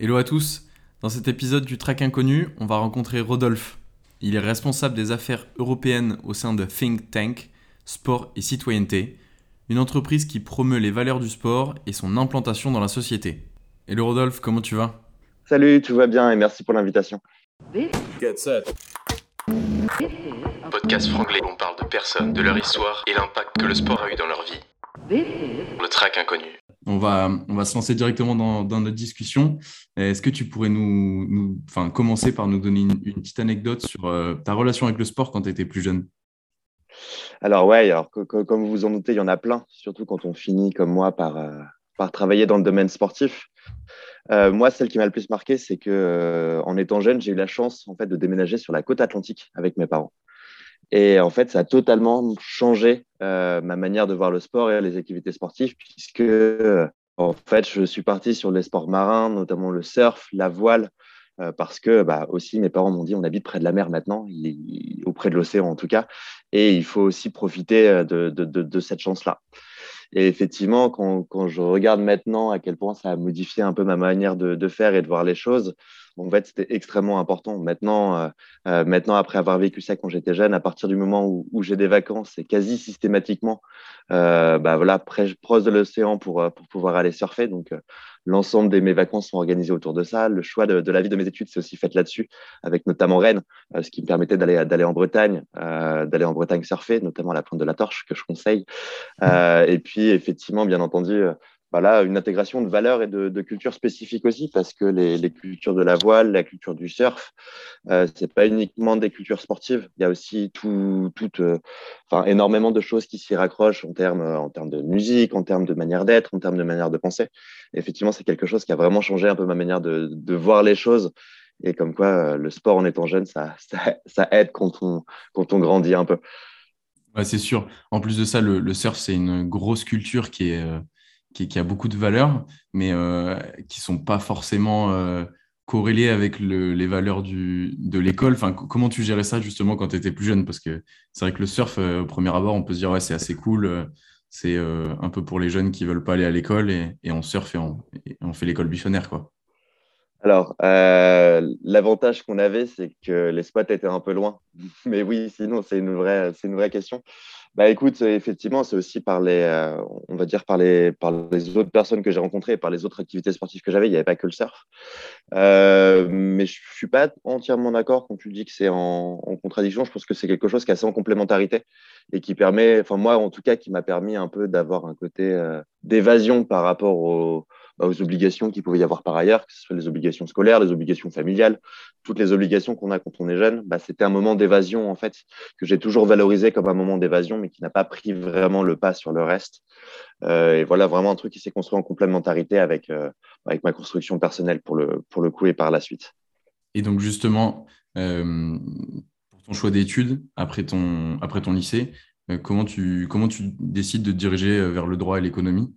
Hello à tous. Dans cet épisode du Track Inconnu, on va rencontrer Rodolphe. Il est responsable des affaires européennes au sein de Think Tank, Sport et Citoyenneté, une entreprise qui promeut les valeurs du sport et son implantation dans la société. Hello Rodolphe, comment tu vas? Salut, tout va bien et merci pour l'invitation. Get set. Podcast franglais où on parle de personnes, de leur histoire et l'impact que le sport a eu dans leur vie. Le track inconnu. On va, se lancer directement dans, notre discussion. Est-ce que tu pourrais nous, commencer par nous donner une, petite anecdote sur euh, ta relation avec le sport quand tu étais plus jeune? Alors ouais, alors comme vous vous en doutez, il y en a plein, surtout quand on finit comme moi par, euh, travailler dans le domaine sportif. Euh, moi, celle qui m'a le plus marqué, c'est que euh, en étant jeune, j'ai eu la chance en fait de déménager sur la côte atlantique avec mes parents. Et en fait, ça a totalement changé euh, ma manière de voir le sport et les activités sportives, puisque euh, en fait, je suis parti sur les sports marins, notamment le surf, la voile, euh, parce que bah, aussi mes parents m'ont dit on habite près de la mer maintenant, auprès de l'océan en tout cas, et il faut aussi profiter de, de, cette chance-là. Et effectivement, quand, quand je regarde maintenant à quel point ça a modifié un peu ma manière de faire et de voir les choses, en fait, c'était extrêmement important. Maintenant, euh, euh, maintenant, après avoir vécu ça quand j'étais jeune, à partir du moment où, j'ai des vacances, c'est quasi systématiquement, euh, bah voilà, près, proche de l'océan pour, pour pouvoir aller surfer. Donc, l'ensemble de mes vacances sont organisées autour de ça. Le choix de, de la vie de mes études, c'est aussi fait là-dessus, avec notamment Rennes, ce qui me permettait d'aller d'aller en Bretagne, d'aller en Bretagne surfer, notamment à la pointe de la Torche, que je conseille. Et puis, effectivement, bien entendu, euh, voilà, une intégration de valeurs et de, cultures spécifiques aussi, parce que les, cultures de la voile, la culture du surf, euh, c'est pas uniquement des cultures sportives. Il y a aussi tout, tout, euh, énormément de choses qui s'y raccrochent en termes, en termes de musique, en termes de manière d'être, en termes de manière de penser. Effectivement, c'est quelque chose qui a vraiment changé un peu ma manière de, voir les choses. Et comme quoi, euh, le sport en étant jeune, ça, ça, aide quand on, quand on grandit un peu. Ouais, c'est sûr. En plus de ça, le, surf, c'est une grosse culture qui, est, euh, qui, a beaucoup de valeurs, mais euh, qui ne sont pas forcément euh, corrélées avec le- les valeurs de l'école. Enfin, co- comment tu gérais ça justement quand tu étais plus jeune? Parce que c'est vrai que le surf, euh, au premier abord, on peut se dire, ouais, c'est assez cool. c'est un peu pour les jeunes qui veulent pas aller à l'école et, on surfe et on, fait l'école buissonnaire, quoi. Alors, l'avantage qu'on avait, c'est que les spots étaient un peu loin. Mais oui, sinon, c'est une c'est une vraie question. Bah, écoute, euh, effectivement, c'est aussi par les, euh, on va dire par les, par les autres personnes que j'ai rencontrées par les autres activités sportives que j'avais. Il n'y avait pas que le surf. Euh, mais je suis pas entièrement d'accord quand tu dis que c'est en, contradiction. Je pense que c'est quelque chose qui est assez en complémentarité et qui permet, enfin moi en tout cas, qui m'a permis un peu d'avoir un côté d'évasion par rapport aux, bah, aux obligations qu'il pouvait y avoir par ailleurs, que ce soit les obligations scolaires, les obligations familiales, toutes les obligations qu'on a quand on est jeune. Bah, c'était un moment d'évasion en fait que j'ai toujours valorisé comme un moment d'évasion, mais qui n'a pas pris vraiment le pas sur le reste. Euh, et voilà vraiment un truc qui s'est construit en complémentarité avec euh, avec ma construction personnelle pour le pour le coup et par la suite. Et donc, justement, euh, pour ton choix d'études, après ton, après ton lycée, comment tu, comment tu décides de te diriger vers le droit et l'économie?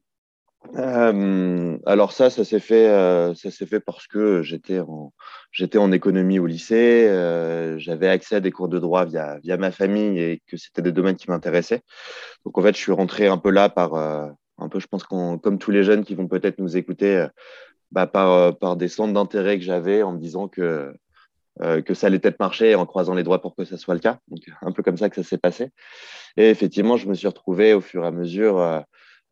Euh, alors ça, ça s'est fait, euh, ça s'est fait parce que j'étais en, économie au lycée, euh, j'avais accès à des cours de droit via, via ma famille et que c'était des domaines qui m'intéressaient. Donc en fait, je suis rentré un peu là par, un peu, je pense qu'on, comme tous les jeunes qui vont peut-être nous écouter, bah, par, par des centres d'intérêt que j'avais en me disant que que ça allait peut-être marcher en croisant les doigts pour que ça soit le cas. Donc un peu comme ça que ça s'est passé. Et effectivement, je me suis retrouvé au fur et à mesure.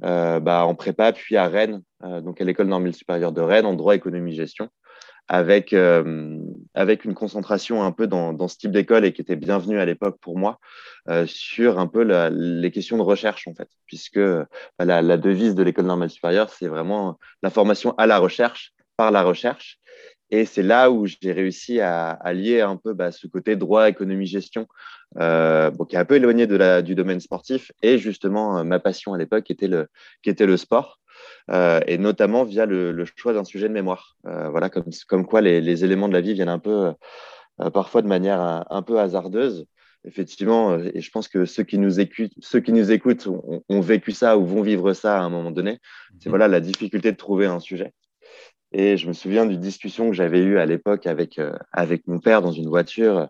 Bah, en prépa, puis à Rennes, euh, donc à l'école normale supérieure de Rennes, en droit, économie, gestion, avec, euh, avec une concentration un peu dans, dans ce type d'école et qui était bienvenue à l'époque pour moi, euh, sur un peu les questions de recherche, en fait, puisque bah, la, la devise de l'école normale supérieure, c'est vraiment la formation à la recherche, par la recherche. Et c'est là où j'ai réussi à, à lier un peu bah, ce côté droit, économie, gestion, euh, bon, qui est un peu éloigné de la, du domaine sportif, et justement euh, ma passion à l'époque qui était le, qui était le sport, euh, et notamment via le, le choix d'un sujet de mémoire. Euh, voilà, comme, comme quoi les, les éléments de la vie viennent un peu, parfois de manière un, un peu hasardeuse. Effectivement, et je pense que ceux qui nous écoutent, ceux qui nous écoutent ont, ont vécu ça ou vont vivre ça à un moment donné. C'est voilà la difficulté de trouver un sujet. Et je me souviens d'une discussion que j'avais eue à l'époque avec, euh, avec mon père dans une voiture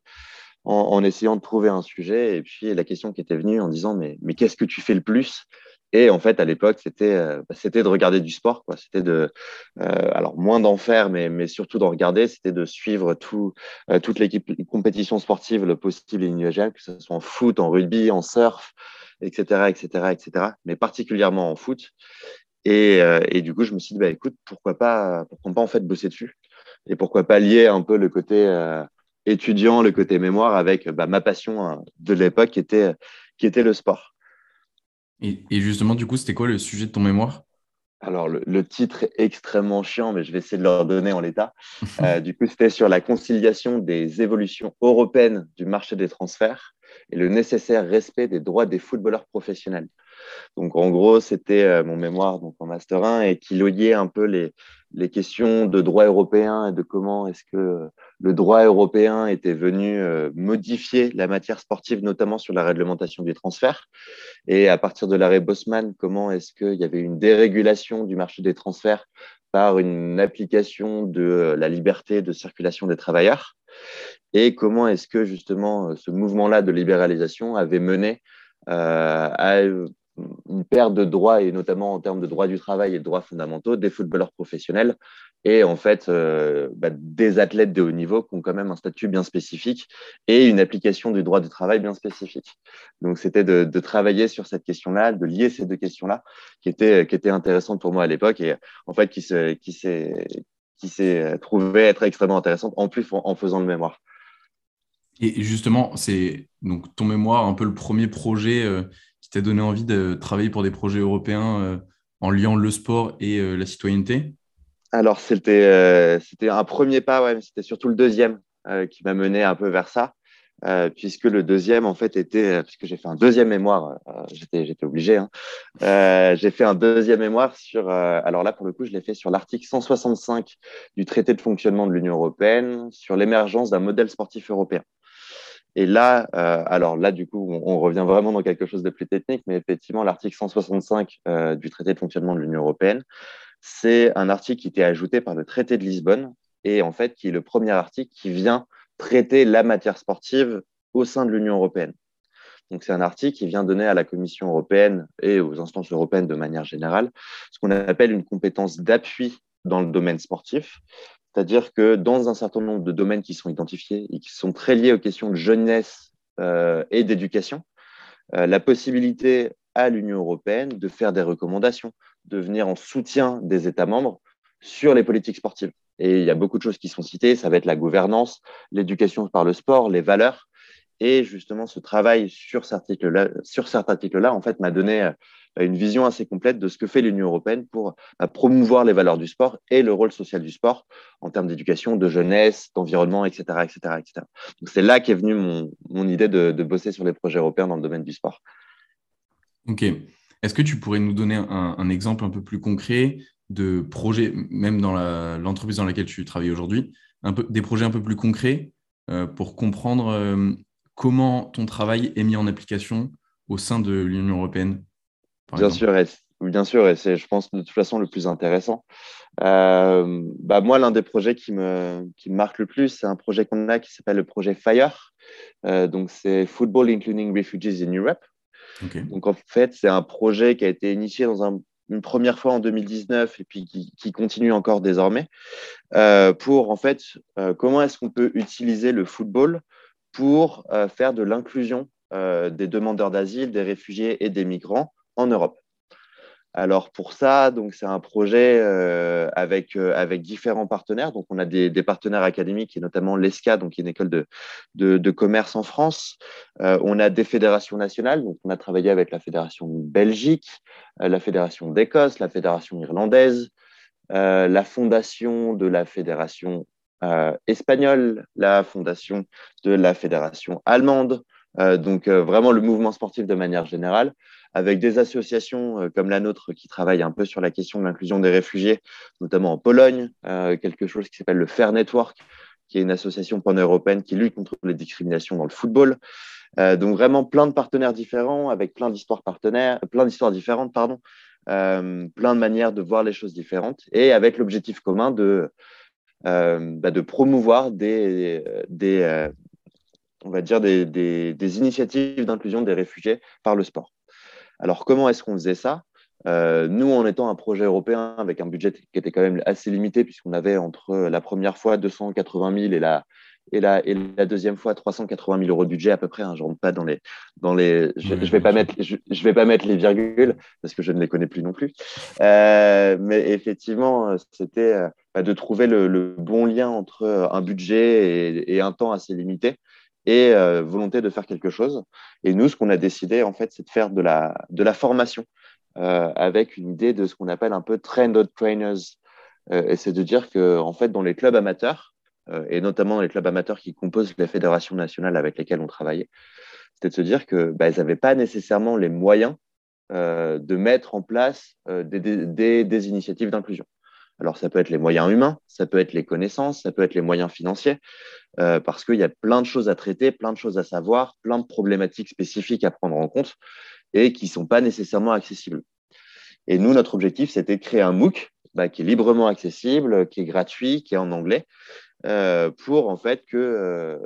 en, essayant de trouver un sujet. Et puis la question qui était venue en disant Mais, mais qu'est-ce que tu fais le plus? Et en fait, à l'époque, c'était euh, bah, c'était de regarder du sport. C'était de, euh, alors moins d'en faire, mais, mais surtout d'en regarder. C'était de suivre tout, euh, toutes les compétitions sportives le possible et inimaginable, que ce soit en foot, en rugby, en surf, etc., etc., etc. Mais particulièrement en foot. Et, et du coup, je me suis dit, bah, écoute, pourquoi pas, pourquoi pas en fait bosser dessus? Et pourquoi pas lier un peu le côté étudiant, le côté mémoire avec bah, ma passion hein, de l'époque qui était, qui était le sport. Et, justement, du coup, c'était quoi le sujet de ton mémoire? Alors, le, titre est extrêmement chiant, mais je vais essayer de leur donner en l'état. Euh, du coup, c'était sur la conciliation des évolutions européennes du marché des transferts et le nécessaire respect des droits des footballeurs professionnels. Donc, en gros, c'était euh, mon mémoire donc, en Master 1 et qui loyait un peu les, questions de droit européen et de comment est-ce que le droit européen était venu euh, modifier la matière sportive, notamment sur la réglementation des transferts. Et à partir de l'arrêt Bosman, comment est-ce qu'il y avait une dérégulation du marché des transferts par une application de la liberté de circulation des travailleurs? Et comment est-ce que justement ce mouvement-là de libéralisation avait mené euh, à une perte de droits, et notamment en termes de droits du travail et de droits fondamentaux, des footballeurs professionnels et en fait euh, bah, des athlètes de haut niveau qui ont quand même un statut bien spécifique et une application du droit du travail bien spécifique. Donc c'était de, travailler sur cette question-là, de lier ces deux questions-là, qui étaient qui était intéressantes pour moi à l'époque et en fait qui s'est qui s'est qui s'est trouvé être extrêmement intéressante en plus en, faisant le mémoire. Et justement, c'est donc ton mémoire, un peu le premier projet euh, qui donné envie de travailler pour des projets européens euh, en liant le sport et euh, la citoyenneté? Alors, c'était euh, c'était un premier pas, mais c'était surtout le deuxième qui m'a mené un peu vers ça. puisque le deuxième, en fait, était, puisque j'ai fait un deuxième mémoire, j'étais, j'étais obligé, hein, j'ai fait un deuxième mémoire sur, alors là, pour le coup, je l'ai fait sur l'article 165 du traité de fonctionnement de l'Union européenne, sur l'émergence d'un modèle sportif européen. Et là, euh, alors là, du coup, on, revient vraiment dans quelque chose de plus technique, mais effectivement, l'article 165 euh, du traité de fonctionnement de l'Union européenne, c'est un article qui était ajouté par le traité de Lisbonne et en fait, qui est le premier article qui vient traiter la matière sportive au sein de l'Union européenne. Donc, c'est un article qui vient donner à la Commission européenne et aux instances européennes de manière générale ce qu'on appelle une compétence d'appui dans le domaine sportif, c'est-à-dire que dans un certain nombre de domaines qui sont identifiés et qui sont très liés aux questions de jeunesse euh, et d'éducation, euh, la possibilité à l'Union européenne de faire des recommandations, de venir en soutien des États membres sur les politiques sportives. Et il y a beaucoup de choses qui sont citées, ça va être la gouvernance, l'éducation par le sport, les valeurs. Et justement, ce travail sur cet article-là, en fait, m'a donné euh, une vision assez complète de ce que fait l'Union européenne pour bah, promouvoir les valeurs du sport et le rôle social du sport en termes d'éducation, de jeunesse, d'environnement, etc., etc., etc. Donc c'est là qu'est venue mon, mon idée de, bosser sur les projets européens dans le domaine du sport. Ok. Est-ce que tu pourrais nous donner un, exemple un peu plus concret de projets, même dans l'entreprise dans laquelle tu travailles aujourd'hui, des projets un peu plus concrets euh, pour comprendre euh, comment ton travail est mis en application au sein de l'Union européenne? Bien sûr, et, bien sûr, et c'est, je pense, de toute façon, le plus intéressant. Euh, bah, moi, l'un des projets qui me, qui me marque le plus, c'est un projet qu'on a qui s'appelle le projet FIRE. Euh, donc, c'est Football Including Refugees in Europe. Donc, en fait, c'est un projet qui a été initié dans un, une première fois en 2019 et puis qui, qui continue encore désormais euh, pour, en fait, euh, comment est-ce qu'on peut utiliser le football pour euh, faire de l'inclusion des demandeurs d'asile, des réfugiés et des migrants en Europe. Alors pour ça, donc c'est un projet euh, avec, euh, avec différents partenaires. Donc on a des, partenaires académiques et notamment l'ESCA, donc qui est une école de, de, commerce en France. Euh, on a des fédérations nationales. Donc on a travaillé avec la fédération Belgique, la fédération d'Écosse, la fédération irlandaise, la fondation de la fédération espagnole, la fondation de la fédération allemande. donc vraiment le mouvement sportif de manière générale avec des associations euh, comme la nôtre qui travaillent un peu sur la question de l'inclusion des réfugiés, notamment en Pologne, euh, quelque chose qui s'appelle le Fair Network, qui est une association pan-européenne qui lutte contre les discriminations dans le football. Euh, donc vraiment plein de partenaires différents, avec plein d'histoires partenaires, plein d'histoires différentes, pardon, plein de manières de voir les choses différentes, et avec l'objectif commun de, bah, de promouvoir des, des on va dire des, des, des initiatives d'inclusion des réfugiés par le sport. Alors, comment est-ce qu'on faisait ça? Nous, en étant un projet européen avec un budget qui était quand même assez limité, puisqu'on avait entre la première fois 280 000 et la, et la, et la deuxième fois 380 000 euros de budget à peu près. Hein, je rentre pas dans les, dans les, je, ne vais pas mettre, je, vais pas mettre les virgules parce que je ne les connais plus non plus. Euh, mais effectivement, c'était euh, bah, de trouver le, bon lien entre euh, un budget et, un temps assez limité et volonté de faire quelque chose. Et nous, ce qu'on a décidé en fait, c'est de faire de la, de la formation avec une idée de ce qu'on appelle un peu trend trainers. et c'est de dire que en fait, dans les clubs amateurs euh, et notamment les clubs amateurs qui composent les fédérations nationales avec lesquelles on travaillait, c'était de se dire que bah, n'avaient pas nécessairement les moyens euh, de mettre en place euh, des, initiatives d'inclusion. Alors, ça peut être les moyens humains, ça peut être les connaissances, ça peut être les moyens financiers, parce qu'il y a plein de choses à traiter, plein de choses à savoir, plein de problématiques spécifiques à prendre en compte et qui ne sont pas nécessairement accessibles. Et nous, notre objectif, c'était de créer un MOOC bah, qui est librement accessible, qui est gratuit, qui est en anglais, euh, pour en fait que euh,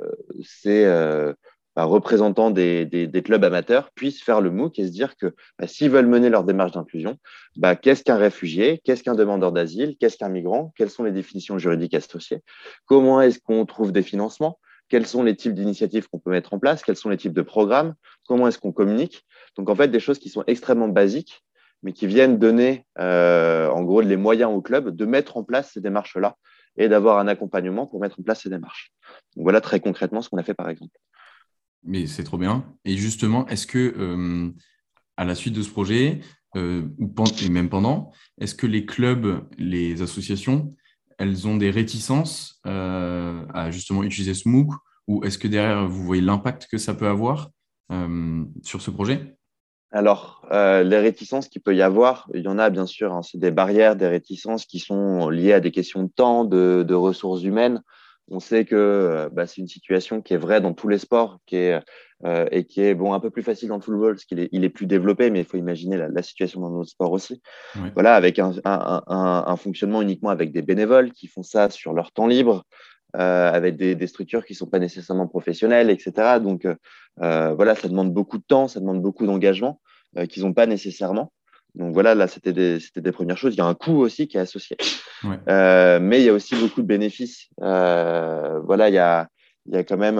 ces euh, bah, représentants des, clubs amateurs puissent faire le MOOC et se dire que bah, s'ils veulent mener leur démarche d'inclusion, bah, qu'est-ce qu'un réfugié, qu'est-ce qu'un demandeur d'asile, qu'est-ce qu'un migrant, quelles sont les définitions juridiques associées, comment est-ce qu'on trouve des financements, quels sont les types d'initiatives qu'on peut mettre en place, quels sont les types de programmes, comment est-ce qu'on communique. Donc en fait, des choses qui sont extrêmement basiques, mais qui viennent donner en gros les moyens au club de mettre en place ces démarches-là et d'avoir un accompagnement pour mettre en place ces démarches. Voilà très concrètement ce qu'on a fait par exemple. Mais c'est trop bien. Et justement, est-ce que euh, à la suite de ce projet, euh, ou et même pendant, est-ce que les clubs, les associations, elles ont des réticences euh, à justement utiliser ce MOOC ou est-ce que derrière, vous voyez l'impact que ça peut avoir sur ce projet? Alors, les réticences qu'il peut y avoir, il y en a bien sûr, hein, c'est des barrières, des réticences qui sont liées à des questions de temps, de, ressources humaines. On sait que euh, bah, c'est une situation qui est vraie dans tous les sports qui est, euh, et qui est bon, un peu plus facile dans le football parce qu'il est, il est plus développé, mais il faut imaginer la, situation dans notre sport aussi. Voilà, avec un, un, fonctionnement uniquement avec des bénévoles qui font ça sur leur temps libre, euh, avec des, structures qui ne sont pas nécessairement professionnelles, etc. Donc euh, voilà, ça demande beaucoup de temps, ça demande beaucoup d'engagement qu'ils n'ont pas nécessairement. Donc voilà, là, c'était des, des, premières choses. Il y a un coût aussi qui est associé. mais il y a aussi beaucoup de bénéfices. voilà, il y a, il y a quand même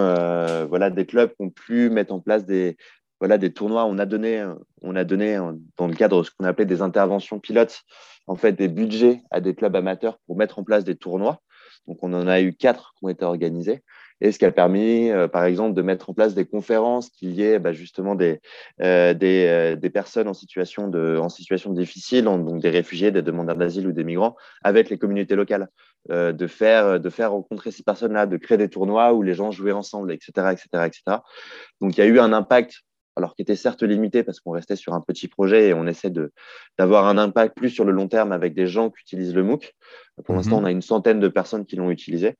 voilà, des clubs qui ont pu mettre en place des, voilà, des tournois. On a donné, on a donné dans le cadre de ce qu'on appelait des interventions pilotes, en fait, des budgets à des clubs amateurs pour mettre en place des tournois. Donc, on en a eu quatre qui ont été organisés. Et ce qui a permis, euh, par exemple, de mettre en place des conférences qui liaient bah, justement des, euh, euh, des, personnes en situation, de, en situation difficile, donc des réfugiés, des demandeurs d'asile ou des migrants, avec les communautés locales, de, faire, de faire rencontrer ces personnes-là, de créer des tournois où les gens jouaient ensemble, etc. etc., etc. Donc, il y a eu un impact alors qui était certes limité parce qu'on restait sur un petit projet et on essaie d'avoir un impact plus sur le long terme avec des gens qui utilisent le MOOC. Pour l'instant, mhm. on a une centaine de personnes qui l'ont utilisé.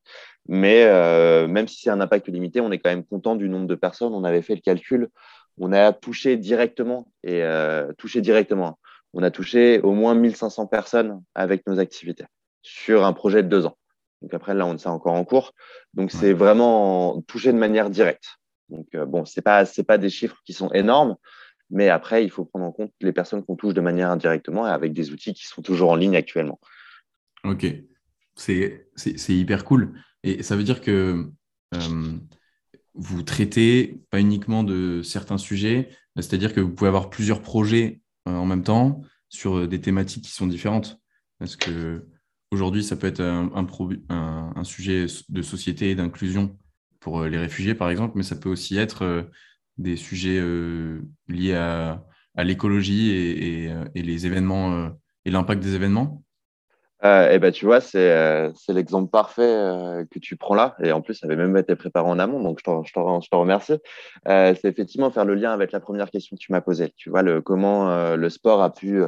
Mais euh, même si c'est un impact limité, on est quand même content du nombre de personnes. On avait fait le calcul. On a touché directement et euh, touché directement. On a touché au moins 1500 personnes avec nos activités sur un projet de deux ans. Donc après, là, on est encore en cours. Donc, c'est vraiment touché de manière directe. Donc, euh, bon, ce n'est pas, pas des chiffres qui sont énormes, mais après, il faut prendre en compte les personnes qu'on touche de manière indirectement et avec des outils qui sont toujours en ligne actuellement. Ok, c'est hyper cool. Et ça veut dire que euh, vous traitez pas uniquement de certains sujets, c'est-à-dire que vous pouvez avoir plusieurs projets euh, en même temps sur des thématiques qui sont différentes. Parce que aujourd'hui, ça peut être un sujet de société et d'inclusion pour euh, les réfugiés, par exemple, mais ça peut aussi être euh, des sujets euh, liés à, l'écologie et, les événements et l'impact des événements eh ben, tu vois, c'est l'exemple parfait que tu prends là. Et en plus, ça avait même été préparé en amont, donc je te remercie. c'est effectivement faire le lien avec la première question que tu m'as posée. Tu vois, le, comment le sport a pu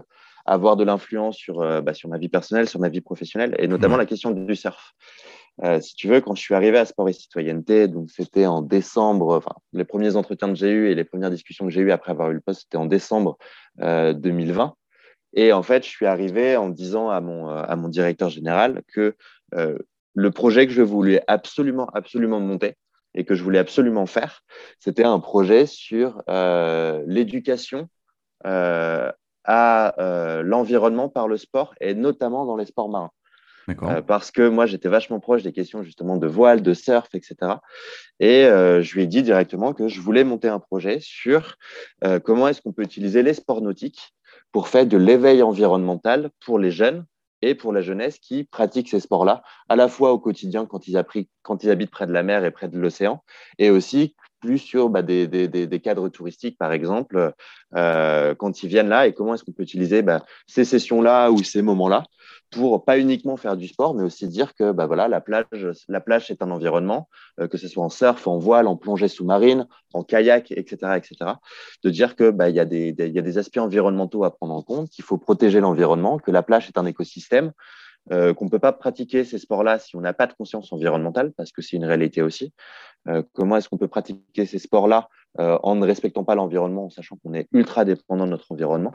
avoir de l'influence sur, bah, sur ma vie personnelle, sur ma vie professionnelle, et notamment la question du surf. Euh, si tu veux, quand je suis arrivé à Sport et Citoyenneté, donc c'était en décembre, enfin, les premiers entretiens que j'ai eus et les premières discussions que j'ai eues après avoir eu le poste, c'était en décembre 2020. Euh, et en fait, je suis arrivé en disant à mon, mon directeur général que euh, le projet que je voulais absolument, absolument monter et que je voulais absolument faire, c'était un projet sur l'éducation à l'environnement par le sport et notamment dans les sports marins. Euh, parce que moi, j'étais vachement proche des questions justement de voile, de surf, etc. Et euh, je lui ai dit directement que je voulais monter un projet sur euh, comment est-ce qu'on peut utiliser les sports nautiques pour faire de l'éveil environnemental pour les jeunes et pour la jeunesse qui pratiquent ces sports-là, à la fois au quotidien quand ils, habitent près de la mer et près de l'océan, et aussi plus sur bah, des, cadres touristiques, par exemple, quand ils viennent là, et comment est-ce qu'on peut utiliser bah, ces sessions-là ou ces moments-là pour pas uniquement faire du sport, mais aussi dire que bah, voilà, la, plage, la plage est un environnement, euh, que ce soit en surf, en voile, en plongée sous-marine, en kayak, etc., etc. De dire que bah, y, a des, y a des aspects environnementaux à prendre en compte, qu'il faut protéger l'environnement, que la plage est un écosystème, euh, qu'on ne peut pas pratiquer ces sports-là si on n'a pas de conscience environnementale, parce que c'est une réalité aussi. Euh, comment est-ce qu'on peut pratiquer ces sports-là en ne respectant pas l'environnement, en sachant qu'on est ultra dépendant de notre environnement?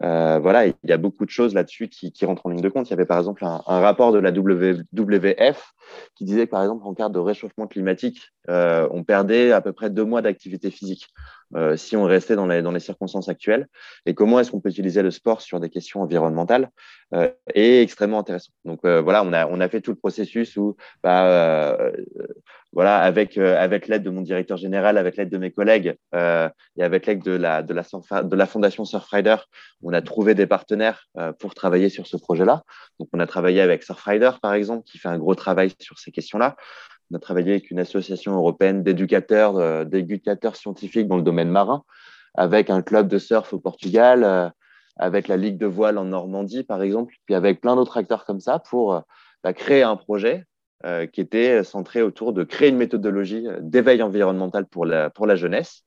Voilà, il y a beaucoup de choses là-dessus qui, rentrent en ligne de compte. Il y avait par exemple un, rapport de la WWF qui disait que par exemple, en cas de réchauffement climatique, on perdait à peu près deux mois d'activité physique. Euh, si on restait dans les, dans les circonstances actuelles et comment est-ce qu'on peut utiliser le sport sur des questions environnementales euh, est extrêmement intéressant. Donc euh, voilà, on a, on a fait tout le processus où, bah, voilà, avec, avec l'aide de mon directeur général, avec l'aide de mes collègues et avec l'aide de la, de, la, de la fondation Surfrider, on a trouvé des partenaires pour travailler sur ce projet-là. Donc on a travaillé avec Surfrider, par exemple, qui fait un gros travail sur ces questions-là. On a travaillé avec une association européenne d'éducateurs, euh, d'éducateurs scientifiques dans le domaine marin, avec un club de surf au Portugal, euh, avec la Ligue de voile en Normandie, par exemple, puis avec plein d'autres acteurs comme ça pour euh, bah, créer un projet qui était centré autour de créer une méthodologie d'éveil environnemental pour la jeunesse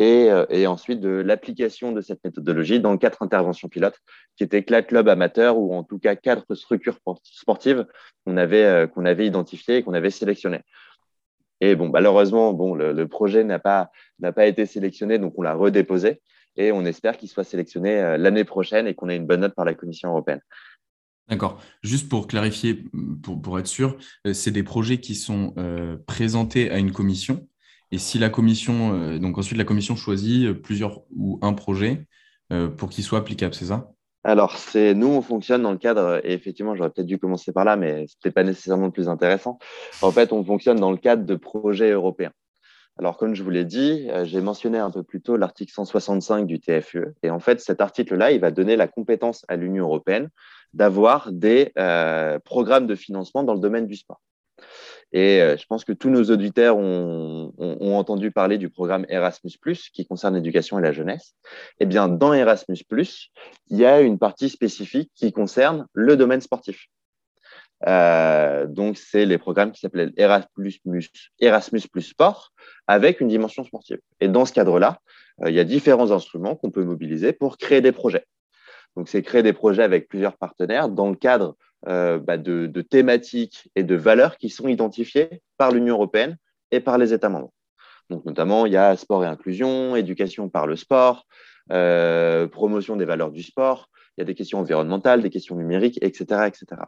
euh, et, ensuite de l'application de cette méthodologie dans quatre interventions pilotes, qui étaient quatre clubs amateurs ou en tout cas quatre structures sportives qu'on avait, euh, qu'on avait identifiées et qu'on avait sélectionnées. Et bon, malheureusement, bon, le, projet n'a pas, pas été sélectionné, donc on l'a redéposé et on espère qu'il soit sélectionné euh, l'année prochaine et qu'on ait une bonne note par la Commission européenne. D'accord. Juste pour clarifier, pour, pour être sûr, c'est des projets qui sont présentés à une commission et si la commission, euh, donc ensuite la commission choisit euh, plusieurs ou un projet euh, pour qu'il soit applicable, c'est ça? Alors, c'est nous, on fonctionne dans le cadre, et effectivement, j'aurais peut-être dû commencer par là, mais ce n'était pas nécessairement le plus intéressant. En fait, on fonctionne dans le cadre de projets européens. Alors, comme je vous l'ai dit, j'ai mentionné un peu plus tôt l'article 165 du TFE. Et en fait, cet article-là, il va donner la compétence à l'Union européenne d'avoir des programmes de financement dans le domaine du sport. Et euh, je pense que tous nos auditeurs ont, entendu parler du programme Erasmus, qui concerne l'éducation et la jeunesse. Eh bien, dans Erasmus, il y a une partie spécifique qui concerne le domaine sportif. Euh, donc, c'est les programmes qui s'appellent Erasmus, Erasmus Sport avec une dimension sportive. Et dans ce cadre-là, euh, il y a différents instruments qu'on peut mobiliser pour créer des projets. Donc, c'est créer des projets avec plusieurs partenaires dans le cadre euh, bah, de, thématiques et de valeurs qui sont identifiées par l'Union européenne et par les États membres. Donc, notamment, il y a sport et inclusion, éducation par le sport, euh, promotion des valeurs du sport, il y a des questions environnementales, des questions numériques, etc. etc.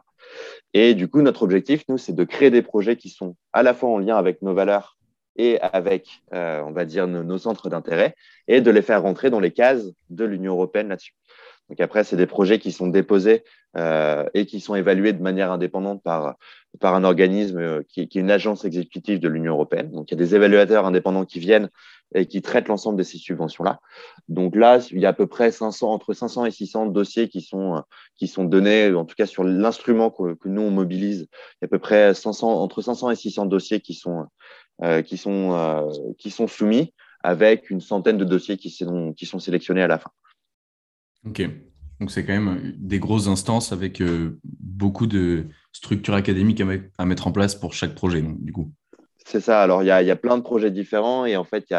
Et du coup, notre objectif, nous, c'est de créer des projets qui sont à la fois en lien avec nos valeurs et avec, euh, on va dire, nos centres d'intérêt, et de les faire rentrer dans les cases de l'Union européenne là-dessus. Donc après, c'est des projets qui sont déposés euh, et qui sont évalués de manière indépendante par, par un organisme euh, qui, qui, est une agence exécutive de l'Union européenne. Donc il y a des évaluateurs indépendants qui viennent et qui traitent l'ensemble de ces subventions-là. Donc là, il y a à peu près 500, entre 500 et 600 dossiers qui sont, qui sont donnés, en tout cas sur l'instrument que, nous on mobilise. Il y a à peu près 500, entre 500 et 600 dossiers qui sont, euh, qui sont, euh, qui sont soumis avec une centaine de dossiers qui sont, qui sont sélectionnés à la fin. Ok. Donc, c'est quand même des grosses instances avec euh, beaucoup de structures académiques à, mettre en place pour chaque projet, du coup. C'est ça. Alors, il y a, plein de projets différents et en fait, il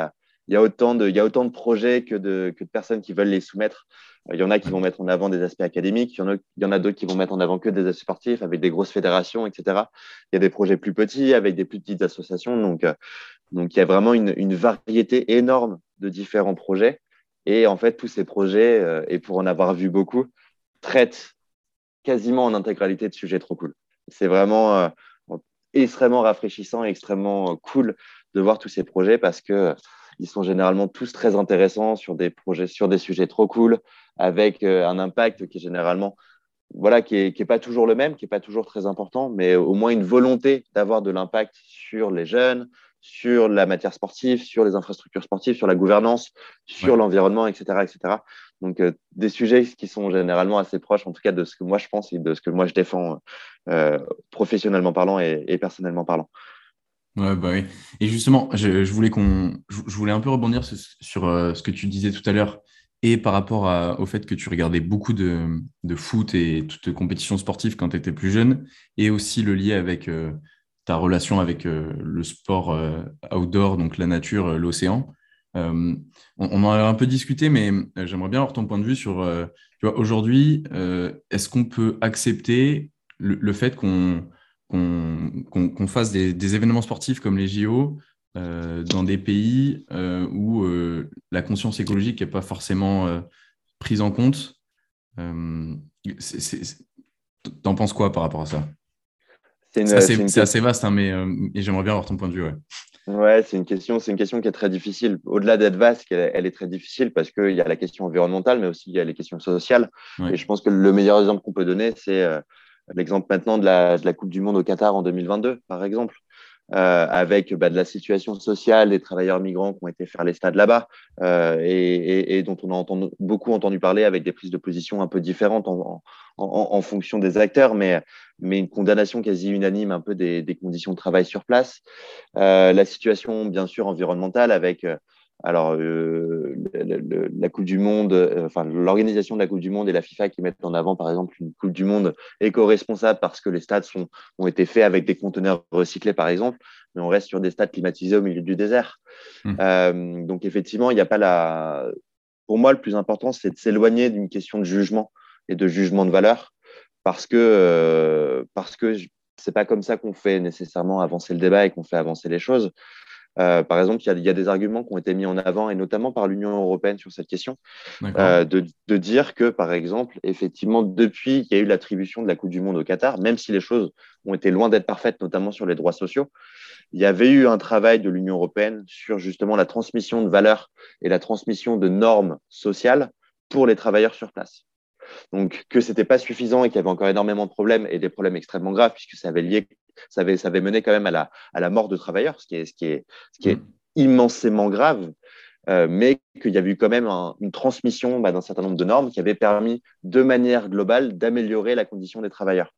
y a, autant de, autant de projets que de, personnes qui veulent les soumettre. Euh, il y en a qui vont mettre en avant des aspects académiques, il y en a, d'autres qui vont mettre en avant que des aspects sportifs avec des grosses fédérations, etc. Il y a des projets plus petits avec des plus petites associations. Donc, euh, donc il y a vraiment une variété énorme de différents projets. Et en fait, tous ces projets, euh, et pour en avoir vu beaucoup, traitent quasiment en intégralité de sujets trop cool. C'est vraiment euh, extrêmement rafraîchissant et extrêmement euh, cool de voir tous ces projets parce que ils sont généralement tous très intéressants sur des projets, sur des sujets trop cool, avec un impact qui est généralement voilà, qui n'est est pas toujours le même, qui n'est pas toujours très important, mais au moins une volonté d'avoir de l'impact sur les jeunes, sur la matière sportive, sur les infrastructures sportives, sur la gouvernance, sur l'environnement, etc., etc. Donc, euh, des sujets qui sont généralement assez proches, en tout cas, de ce que moi je pense et de ce que moi je défends euh, professionnellement parlant et, personnellement parlant. Ouais, bah oui. Et justement, je, voulais qu'on, je, voulais un peu rebondir sur, euh, ce que tu disais tout à l'heure et par rapport au fait que tu regardais beaucoup de, foot et toutes compétitions sportives quand tu étais plus jeune, et aussi le lien avec ta relation avec euh, le sport euh, outdoor, donc la nature, euh, l'océan. On, en a un peu discuté, mais j'aimerais bien avoir ton point de vue sur, aujourd'hui, est-ce qu'on peut accepter le, fait qu'on qu'on fasse des, événements sportifs comme les JO dans des pays où la conscience écologique n'est pas forcément prise en compte? T'en penses quoi par rapport à ça? C'est assez, vaste, hein, mais euh, j'aimerais bien avoir ton point de vue. Ouais. Ouais, c'est une question, c'est une question qui est très difficile. Au-delà d'être vaste, elle, est très difficile parce qu'il y a la question environnementale, mais aussi il y a les questions sociales. Et je pense que le meilleur exemple qu'on peut donner, c'est euh, l'exemple maintenant de la, de la, Coupe du Monde au Qatar en 2022, par exemple. Euh, avec bah, de la situation sociale des travailleurs migrants qui ont été faire les stades là-bas euh, et, et, dont on a beaucoup entendu parler avec des prises de position un peu différentes en, en, en fonction des acteurs, mais, mais une condamnation quasi unanime un peu des, des conditions de travail sur place. Euh, la situation, bien sûr, environnementale avec alors, euh, la Coupe du Monde, euh, enfin, l'organisation de la Coupe du Monde et la FIFA qui mettent en avant, par exemple, une Coupe du Monde éco-responsable parce que les stades sont, ont été faits avec des conteneurs recyclés, par exemple, mais on reste sur des stades climatisés au milieu du désert. Mmh. Euh, donc, effectivement, il n'y a pas la. Pour moi, le plus important, c'est de s'éloigner d'une question de jugement et de jugement de valeur parce que parce que c'est pas comme ça qu'on fait nécessairement avancer le débat et qu'on fait avancer les choses. Euh, par exemple, il y, a des arguments qui ont été mis en avant, et notamment par l'Union européenne sur cette question, euh, de, dire que, par exemple, effectivement, depuis qu'il y a eu l'attribution de la Coupe du Monde au Qatar, même si les choses ont été loin d'être parfaites, notamment sur les droits sociaux, il y avait eu un travail de l'Union européenne sur justement la transmission de valeurs et la transmission de normes sociales pour les travailleurs sur place. Donc, que ce n'était pas suffisant et qu'il y avait encore énormément de problèmes et des problèmes extrêmement graves, puisque ça avait lié ça avait, ça avait mené quand même à la, à la mort de travailleurs, ce qui est, ce qui est, ce qui est mm. immensément grave. Euh, mais qu'il y avait eu quand même une transmission bah, d'un certain nombre de normes qui avait permis de manière globale d'améliorer la condition des travailleurs.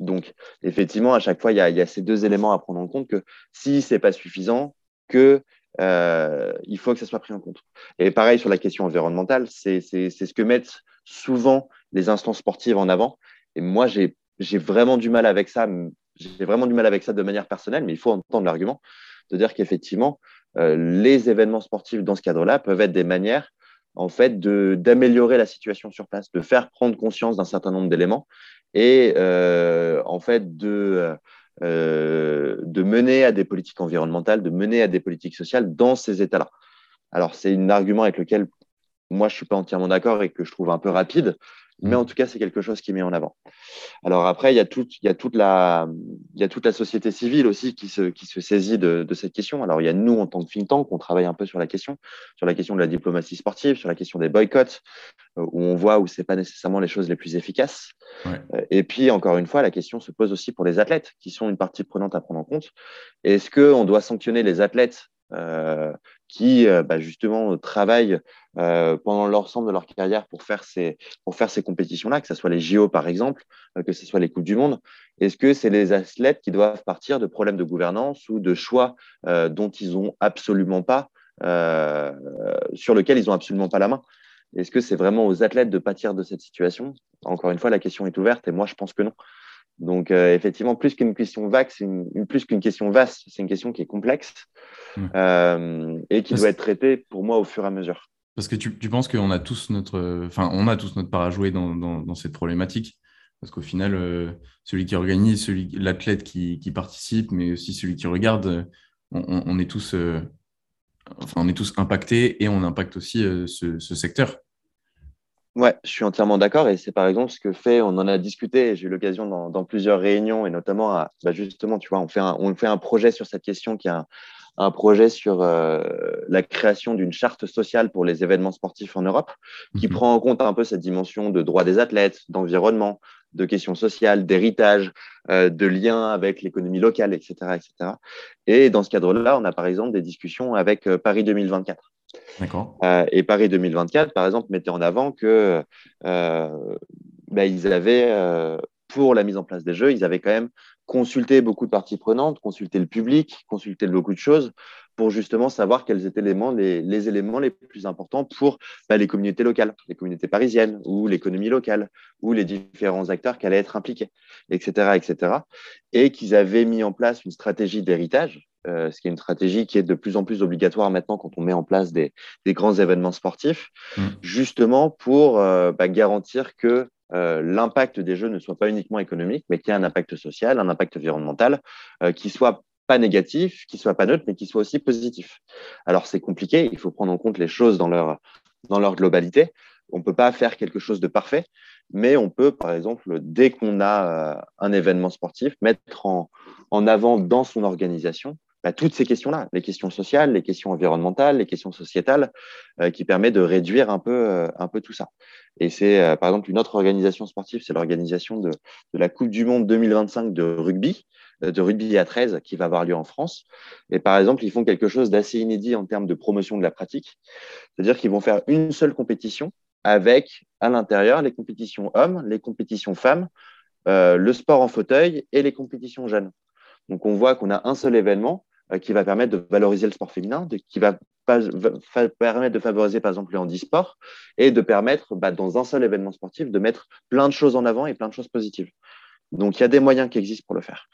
Donc, effectivement, à chaque fois, il y, a, il y a ces deux éléments à prendre en compte que si ce n'est pas suffisant, que euh, il faut que ça soit pris en compte. Et pareil sur la question environnementale, c'est ce que mettent souvent les instances sportives en avant. Et moi, j'ai vraiment du mal avec ça, j'ai vraiment du mal avec ça de manière personnelle, mais il faut entendre l'argument de dire qu'effectivement, euh, les événements sportifs dans ce cadre-là peuvent être des manières en fait d'améliorer la situation sur place, de faire prendre conscience d'un certain nombre d'éléments et euh, en fait de, euh, de mener à des politiques environnementales, de mener à des politiques sociales dans ces états-là. Alors c'est un argument avec lequel moi je suis pas entièrement d'accord et que je trouve un peu rapide, mais mm. en tout cas, c'est quelque chose qui est mis en avant. Alors après, il y a, toute, il y a, toute, la, il y a toute la société civile aussi qui se, qui se saisit de, de, cette question. Alors il y a nous, en tant que think tank, on travaille un peu sur la question, sur la question de la diplomatie sportive, sur la question des boycotts, euh, où on voit où ce n'est pas nécessairement les choses les plus efficaces. Euh, et puis, encore une fois, la question se pose aussi pour les athlètes, qui sont une partie prenante à prendre en compte. Est-ce qu'on doit sanctionner les athlètes euh, qui euh, bah, justement travaillent euh, pendant l'ensemble de leur carrière pour faire ces, pour faire ces compétitions-là, que ce soit les JO par exemple, que ce soit les Coupes du Monde. Est-ce que c'est les athlètes qui doivent partir de problèmes de gouvernance ou de choix dont ils ont absolument pas, sur lesquels ils n'ont absolument pas la main? Est-ce que c'est vraiment aux athlètes de pâtir de cette situation? Encore une fois, la question est ouverte et moi je pense que non. Donc, euh, effectivement, plus qu'une question vague, c'est une, plus qu'une question vaste, c'est une question qui est complexe mmh. euh, et qui doit être traitée pour moi au fur et à mesure. Parce que tu, tu penses qu'on a tous notre, enfin, on a tous notre part à jouer dans, dans, cette problématique. Parce qu'au final, euh, celui qui organise, celui, l'athlète qui, qui, participe, mais aussi celui qui regarde, on, on est tous, enfin, on est tous impactés et on impacte aussi ce, ce secteur. Ouais, je suis entièrement d'accord et c'est par exemple ce que fait, on en a discuté, j'ai eu l'occasion dans, plusieurs réunions et notamment, à, bah, justement, tu vois, on fait, un, on fait un projet sur cette question qui est un, projet sur euh, la création d'une charte sociale pour les événements sportifs en Europe qui mhm. prend en compte un peu cette dimension de droit des athlètes, d'environnement, de questions sociales, d'héritage, euh, de liens avec l'économie locale, etc., etc. Et dans ce cadre-là, on a par exemple des discussions avec euh, Paris 2024 euh, et Paris 2024, par exemple, mettait en avant que euh, bah, ils avaient, euh, pour la mise en place des jeux, ils avaient quand même consulté beaucoup de parties prenantes, consulté le public, consulté beaucoup de choses pour justement savoir quels étaient les, les, éléments les plus importants pour bah, les communautés locales, les communautés parisiennes ou l'économie locale ou les différents acteurs qui allaient être impliqués, etc., etc. Et qu'ils avaient mis en place une stratégie d'héritage euh, ce qui est une stratégie qui est de plus en plus obligatoire maintenant quand on met en place des, grands événements sportifs, mm. justement pour euh, bah, garantir que euh, l'impact des jeux ne soit pas uniquement économique, mais qu'il y ait un impact social, un impact environnemental, qui soit pas négatif, qui soit pas neutre, mais qui soit aussi positif. Alors c'est compliqué, il faut prendre en compte les choses dans leur, dans leur globalité. On ne peut pas faire quelque chose de parfait, mais on peut, par exemple, dès qu'on a un événement sportif, mettre en, en avant dans son organisation bah, toutes ces questions-là, les questions sociales, les questions environnementales, les questions sociétales, euh, qui permettent de réduire un peu, euh, un peu tout ça. Et c'est, euh, par exemple, une autre organisation sportive, c'est l'organisation de, de, la Coupe du Monde 2025 de rugby, de rugby à 13, qui va avoir lieu en France. Et par exemple, ils font quelque chose d'assez inédit en termes de promotion de la pratique. C'est-à-dire qu'ils vont faire une seule compétition avec à l'intérieur les compétitions hommes, les compétitions femmes, le sport en fauteuil et les compétitions jeunes. Donc on voit qu'on a un seul événement qui va permettre de valoriser le sport féminin, qui va, permettre de favoriser par exemple le handisport et de permettre bah, dans un seul événement sportif de mettre plein de choses en avant et plein de choses positives. Donc il y a des moyens qui existent pour le faire.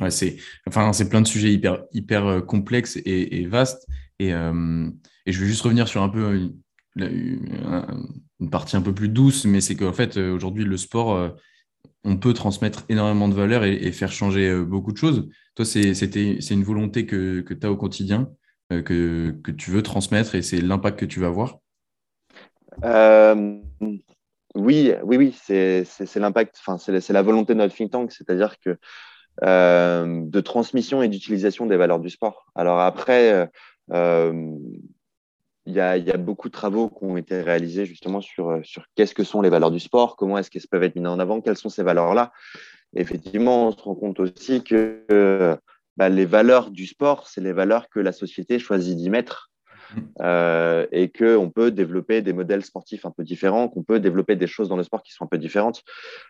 Ouais, c'est enfin, plein de sujets hyper, hyper euh, complexes et, vastes. Et, euh, et, je vais juste revenir sur un peu une, partie un peu plus douce, mais c'est qu'en fait, aujourd'hui, le sport, on peut transmettre énormément de valeur et, faire changer euh, beaucoup de choses. Toi, c'est une volonté que, tu as au quotidien, euh, que, tu veux transmettre et c'est l'impact que tu vas avoir? Euh, Oui, oui, oui, c'est l'impact, c'est la volonté de notre think tank, c'est-à-dire que de transmission et d'utilisation des valeurs du sport. Alors après, il y, a, beaucoup de travaux qui ont été réalisés justement sur, euh, sur qu'est-ce que sont les valeurs du sport, comment est-ce qu'elles peuvent être mises en avant, quelles sont ces valeurs-là. Effectivement, on se rend compte aussi que bah, les valeurs du sport, c'est les valeurs que la société choisit d'y mettre. Mmh. Euh, et qu'on peut développer des modèles sportifs un peu différents, qu'on peut développer des choses dans le sport qui sont un peu différentes.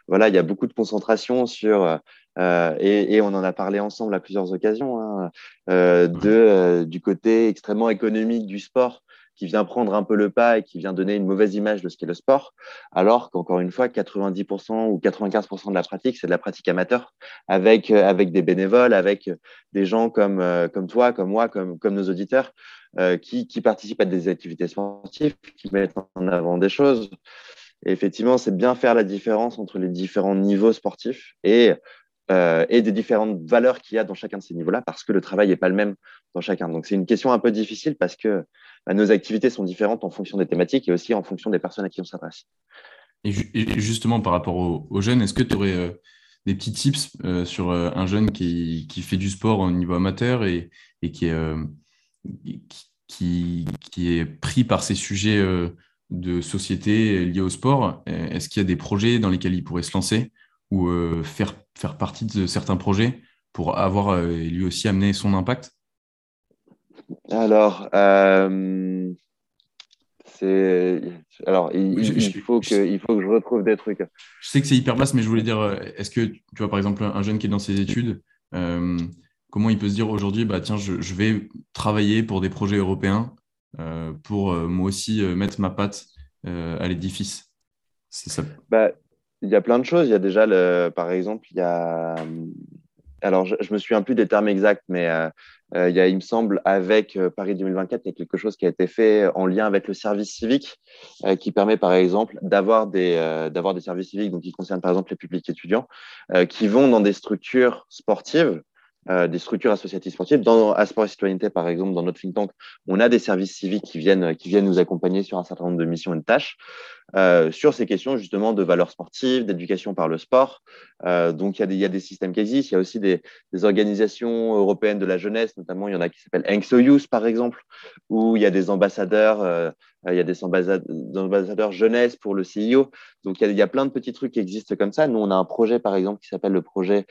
Voilà, il y a beaucoup de concentration sur, euh, et, on en a parlé ensemble à plusieurs occasions, hein, de, du côté extrêmement économique du sport qui vient prendre un peu le pas et qui vient donner une mauvaise image de ce qu'est le sport, alors qu'encore une fois, 90% ou 95% de la pratique, c'est de la pratique amateur, avec, euh, avec des bénévoles, avec des gens comme, euh, comme toi, comme moi, comme, comme nos auditeurs, euh, qui, qui participent à des activités sportives, qui mettent en avant des choses. Effectivement, c'est bien faire la différence entre les différents niveaux sportifs et euh, et des différentes valeurs qu'il y a dans chacun de ces niveaux-là, parce que le travail n'est pas le même dans chacun. Donc c'est une question un peu difficile parce que bah, nos activités sont différentes en fonction des thématiques et aussi en fonction des personnes à qui on s'adresse. Et, justement, par rapport aux, jeunes, est-ce que tu aurais euh, des petits tips euh, sur un jeune qui, fait du sport au niveau amateur et, qui, est, qui, est pris par ces sujets de société liés au sport? Est-ce qu'il y a des projets dans lesquels il pourrait se lancer? Ou faire faire partie de certains projets pour avoir euh, lui aussi amené son impact? Alors, euh, c'est alors il, faut que, il faut que je retrouve des trucs. Je sais que c'est hyper vaste, mais je voulais dire, euh, est-ce que tu vois par exemple un jeune qui est dans ses études, comment il peut se dire aujourd'hui, bah tiens, je, vais travailler pour des projets européens pour moi aussi mettre ma patte à l'édifice? C'est ça. Bah, il y a plein de choses. Il y a déjà, le, par exemple, il y a. Alors, je, ne me souviens plus des termes exacts, mais euh, euh, il y a, il me semble, avec euh, Paris 2024, il y a quelque chose qui a été fait en lien avec le service civique, qui permet, par exemple, d'avoir des, d'avoir des services civiques, donc qui concernent, par exemple, les publics étudiants, qui vont dans des structures sportives des structures associatives sportives. Dans Asport et Citoyenneté, par exemple, dans notre think tank, on a des services civiques qui viennent, qui viennent nous accompagner sur un certain nombre de missions et de tâches sur ces questions justement de valeurs sportives, d'éducation par le sport. donc, il y, a des, systèmes qui existent. Il y a aussi des, organisations européennes de la jeunesse, notamment il y en a qui s'appellent Youth, par exemple, où il y a des ambassadeurs y a des ambassadeurs, jeunesse pour le CIO. Donc, il y, a, plein de petits trucs qui existent comme ça. Nous, on a un projet, par exemple, qui s'appelle le projet,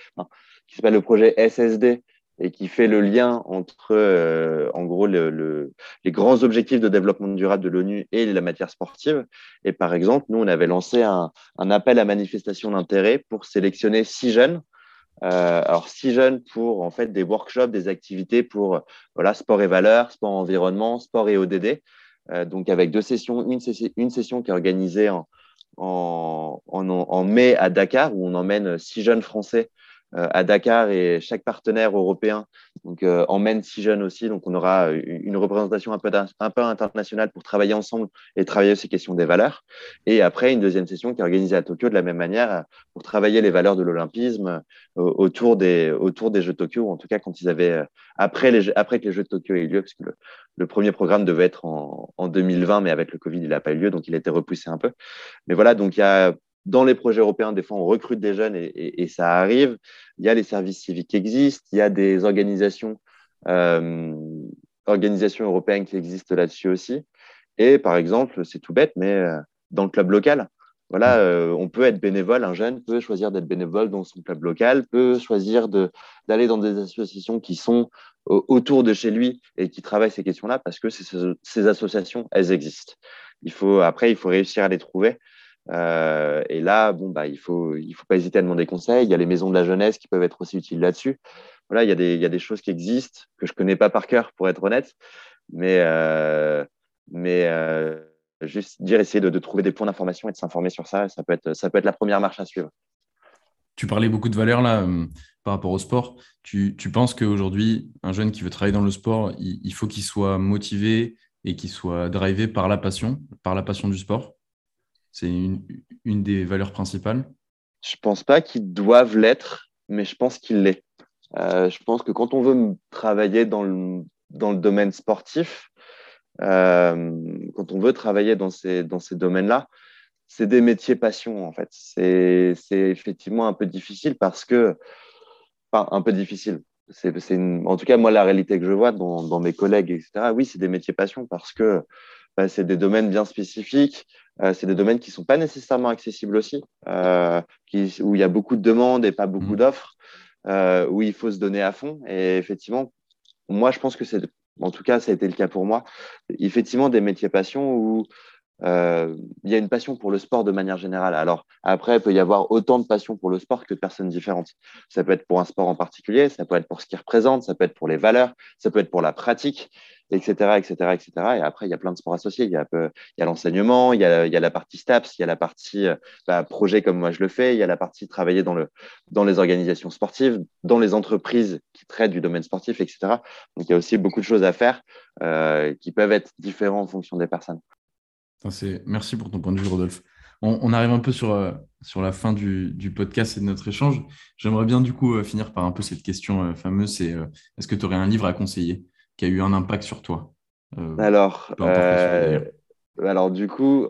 qui s'appelle le projet SSD et qui fait le lien entre, euh, en gros, le, les grands objectifs de développement durable de l'ONU et la matière sportive. Et par exemple, nous, on avait lancé un, appel à manifestation d'intérêt pour sélectionner six jeunes. Euh, alors, six jeunes pour en fait des workshops, des activités pour voilà, sport et valeurs, sport environnement, sport et ODD. Euh, donc, avec deux sessions, une, session, qui est organisée en, en, mai à Dakar, où on emmène six jeunes Français à Dakar et chaque partenaire européen euh, emmène six jeunes aussi. Donc, on aura une représentation un peu, un peu internationale pour travailler ensemble et travailler ces questions des valeurs. Et après, une deuxième session qui est organisée à Tokyo de la même manière pour travailler les valeurs de l'olympisme euh, autour, des, autour des Jeux de Tokyo, ou en tout cas quand ils avaient, après, les, après que les Jeux de Tokyo aient eu lieu, parce que le, le premier programme devait être en, en 2020, mais avec le Covid, il n'a pas eu lieu, donc il a été repoussé un peu. Mais voilà, donc il y a dans les projets européens, des fois, on recrute des jeunes et, ça arrive. Il y a les services civiques qui existent, il y a des organisations, euh, organisations européennes qui existent là-dessus aussi. Et par exemple, c'est tout bête, mais euh, dans le club local, voilà, euh, on peut être bénévole, un jeune peut choisir d'être bénévole dans son club local, peut choisir d'aller dans des associations qui sont autour de chez lui et qui travaillent ces questions-là parce que ces, associations, elles existent. Il faut, après, il faut réussir à les trouver. Euh, et là, bon, bah, il faut, il faut pas hésiter à demander conseil. Il y a les maisons de la jeunesse qui peuvent être aussi utiles là-dessus. Voilà, il y, a des, il y a des choses qui existent que je connais pas par cœur, pour être honnête. Mais, euh, mais euh, juste dire, essayer de, trouver des points d'information et de s'informer sur ça, ça peut, être, ça peut être la première marche à suivre. Tu parlais beaucoup de valeurs là par rapport au sport. Tu, tu penses qu'aujourd'hui, un jeune qui veut travailler dans le sport, il, il faut qu'il soit motivé et qu'il soit drivé par la passion, par la passion du sport? C'est une, des valeurs principales Je pense pas qu'ils doivent l'être, mais je pense qu'il l'est. Euh, je pense que quand on veut travailler dans le, domaine sportif, euh, quand on veut travailler dans ces, domaines-là, c'est des métiers passion en fait. C'est effectivement un peu difficile parce que, enfin, un peu difficile. C'est en tout cas moi la réalité que je vois dans, dans mes collègues, etc. Oui, c'est des métiers passion parce que bah, c'est des domaines bien spécifiques. Euh, c'est des domaines qui ne sont pas nécessairement accessibles aussi, euh, qui, où il y a beaucoup de demandes et pas beaucoup mmh. d'offres, euh, où il faut se donner à fond. Et effectivement, moi, je pense que c'est, en tout cas, ça a été le cas pour moi, effectivement, des métiers passion où il y a une passion pour le sport de manière générale. Alors après, il peut y avoir autant de passion pour le sport que de personnes différentes. Ça peut être pour un sport en particulier, ça peut être pour ce qu'il représente, ça peut être pour les valeurs, ça peut être pour la pratique, etc., etc., etc. Et après, il y a plein de sports associés. Il y a, il y a l'enseignement, il, y a, il y a la partie STAPS, il y a la partie euh, bah, projet comme moi je le fais, il y a la partie travailler dans, le, dans les organisations sportives, dans les entreprises qui traitent du domaine sportif, etc. Donc il y a aussi beaucoup de choses à faire euh, qui peuvent être différentes en fonction des personnes. Merci pour ton point de vue, Rodolphe. On, arrive un peu sur, euh, sur la fin du, du, podcast et de notre échange. J'aimerais bien du coup finir par un peu cette question fameuse, c'est est-ce que tu aurais un livre à conseiller? Qui a eu un impact sur toi Alors, alors du coup,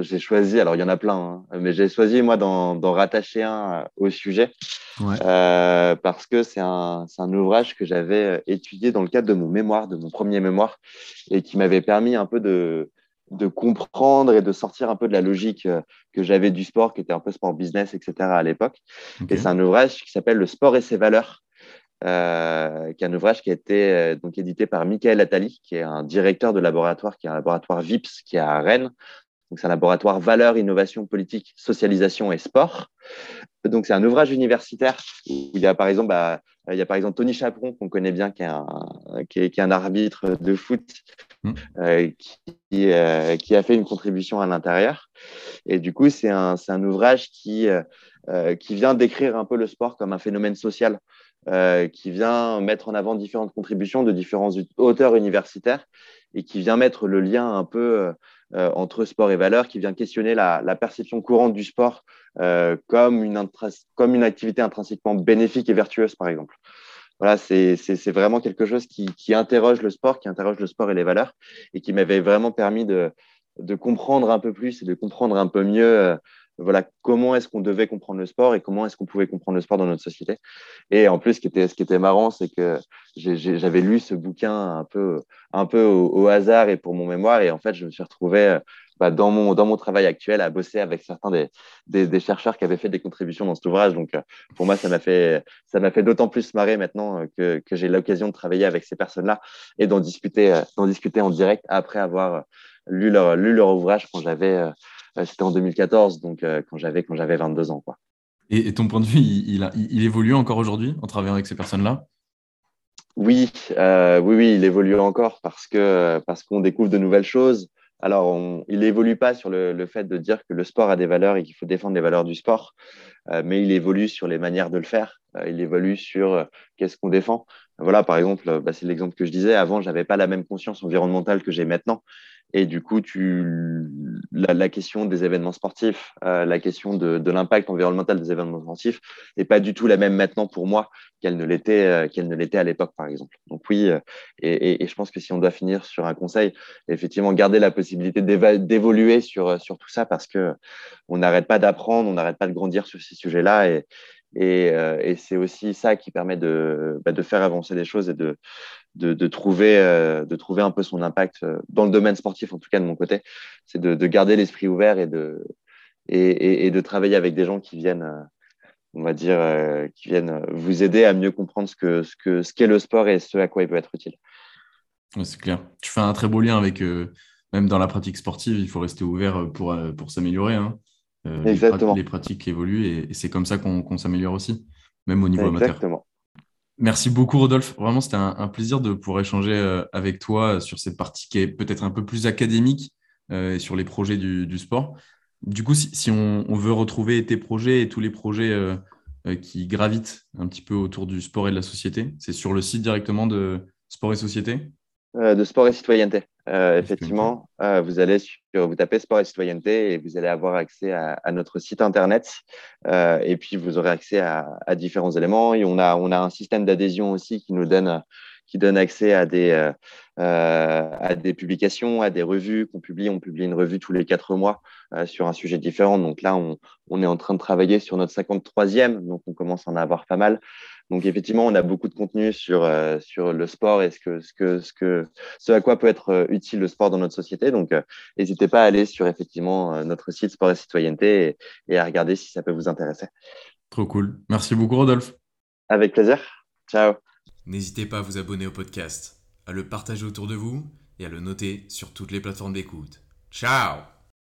j'ai choisi, alors il y en a plein, hein, mais j'ai choisi moi d'en rattacher un au sujet parce que c'est un, un, ouvrage que j'avais étudié dans le cadre de mon mémoire, de mon premier mémoire, et qui m'avait permis un peu de, de comprendre et de sortir un peu de la logique euh, que j'avais du sport, qui était un peu sport business, etc. à l'époque. Et c'est un ouvrage qui s'appelle Le sport et ses valeurs, euh, qui est un ouvrage qui a été euh, donc édité par Michael Attali, qui est un directeur de laboratoire, qui est un laboratoire VIPS, qui est à Rennes. Donc, c'est un laboratoire valeurs, innovation, politique, socialisation et sport. Donc, c'est un ouvrage universitaire où il y a par exemple, bah, il y a par exemple Tony Chaperon, qu'on connaît bien, qui est, un, qui, est, qui est un arbitre de foot, mmh. euh, qui, qui, a fait une contribution à l'intérieur. Et du coup, c'est un, un, ouvrage qui, qui vient décrire un peu le sport comme un phénomène social, euh, qui vient mettre en avant différentes contributions de différents auteurs universitaires et qui vient mettre le lien un peu euh, entre sport et valeur, qui vient questionner la, perception courante du sport euh, comme, une activité intrinsèquement bénéfique et vertueuse, par exemple. voilà, c'est vraiment quelque chose qui, interroge le sport, qui interroge le sport et les valeurs, et qui m'avait vraiment permis de, comprendre un peu plus et de comprendre un peu mieux euh, voilà, comment est-ce qu'on devait comprendre le sport et comment est-ce qu'on pouvait comprendre le sport dans notre société. Et en plus, ce qui était, ce qui était marrant, c'est que j'avais lu ce bouquin un peu, un peu au, hasard et pour mon mémoire, et en fait, je me suis retrouvé euh, bah, dans, mon, dans mon travail actuel à bosser avec certains des, des, chercheurs qui avaient fait des contributions dans cet ouvrage. Donc, euh, pour moi, ça m'a fait, fait d'autant plus marrer maintenant euh, que, que j'ai l'occasion de travailler avec ces personnes-là et d'en discuter, discuter en direct après avoir lu leur, lu leur ouvrage quand j'avais c'était en 2014, donc euh, quand j'avais quand j'avais 22 ans, quoi. Et, ton point de vue, il, il, évolue encore aujourd'hui en travaillant avec ces personnes-là? Oui, euh, oui, oui, il évolue encore parce que parce qu'on découvre de nouvelles choses. Alors, il n'évolue pas sur le, le, fait de dire que le sport a des valeurs et qu'il faut défendre les valeurs du sport, mais il évolue sur les manières de le faire. il évolue sur qu'est-ce qu'on défend. Voilà, par exemple, bah, c'est l'exemple que je disais. Avant, j'avais pas la même conscience environnementale que j'ai maintenant. Et du coup, tu, la, question des événements sportifs, euh, la question de, l'impact environnemental des événements sportifs n'est pas du tout la même maintenant pour moi qu'elle ne l'était euh, qu'elle ne l'était à l'époque, par exemple. Donc oui, euh, et, je pense que si on doit finir sur un conseil, effectivement, garder la possibilité d'évoluer sur, sur tout ça parce que on n'arrête pas d'apprendre, on n'arrête pas de grandir sur ces sujets-là et, et, et c'est aussi ça qui permet de, bah, de faire avancer les choses et de, de, trouver, euh, de trouver un peu son impact euh, dans le domaine sportif, en tout cas de mon côté. C'est de, garder l'esprit ouvert et de, et, de travailler avec des gens qui viennent, euh, on va dire, qui viennent vous aider à mieux comprendre ce qu'est ce que, ce qu'est le sport et ce à quoi il peut être utile. c'est clair. Tu fais un très beau lien avec, même dans la pratique sportive, il faut rester ouvert pour, pour s'améliorer. Hein. Exactement. Les, pratiques évoluent et, c'est comme ça qu'on s'améliore aussi, même au niveau amateur. Exactement. Merci beaucoup, Rodolphe. Vraiment, c'était un, plaisir de pouvoir échanger euh, avec toi sur cette partie qui est peut-être un peu plus académique euh, sur les projets du, sport. Du coup, si, on, veut retrouver tes projets et tous les projets euh, qui gravitent un petit peu autour du sport et de la société, c'est sur le site directement de Sport et Société? De Sport et Citoyenneté. Euh, effectivement, euh, vous allez sur, vous tapez sport et citoyenneté et vous allez avoir accès à, à notre site internet euh, et puis vous aurez accès à, à, différents éléments et on a on a un système d'adhésion aussi qui nous donne qui donne accès à des à des publications, à des revues qu'on publie. On publie une revue tous les quatre mois sur un sujet différent. Donc là, on, on est en train de travailler sur notre 53e, donc on commence à en avoir pas mal. Donc effectivement, on a beaucoup de contenu sur, euh, sur le sport et ce, que, ce, que, ce, que, ce à quoi peut être euh, utile le sport dans notre société. Donc euh, n'hésitez pas à aller sur effectivement notre site Sport et Citoyenneté et, à regarder si ça peut vous intéresser. Trop cool. Merci beaucoup Rodolphe. Avec plaisir. Ciao. N'hésitez pas à vous abonner au podcast, à le partager autour de vous et à le noter sur toutes les plateformes d'écoute. Ciao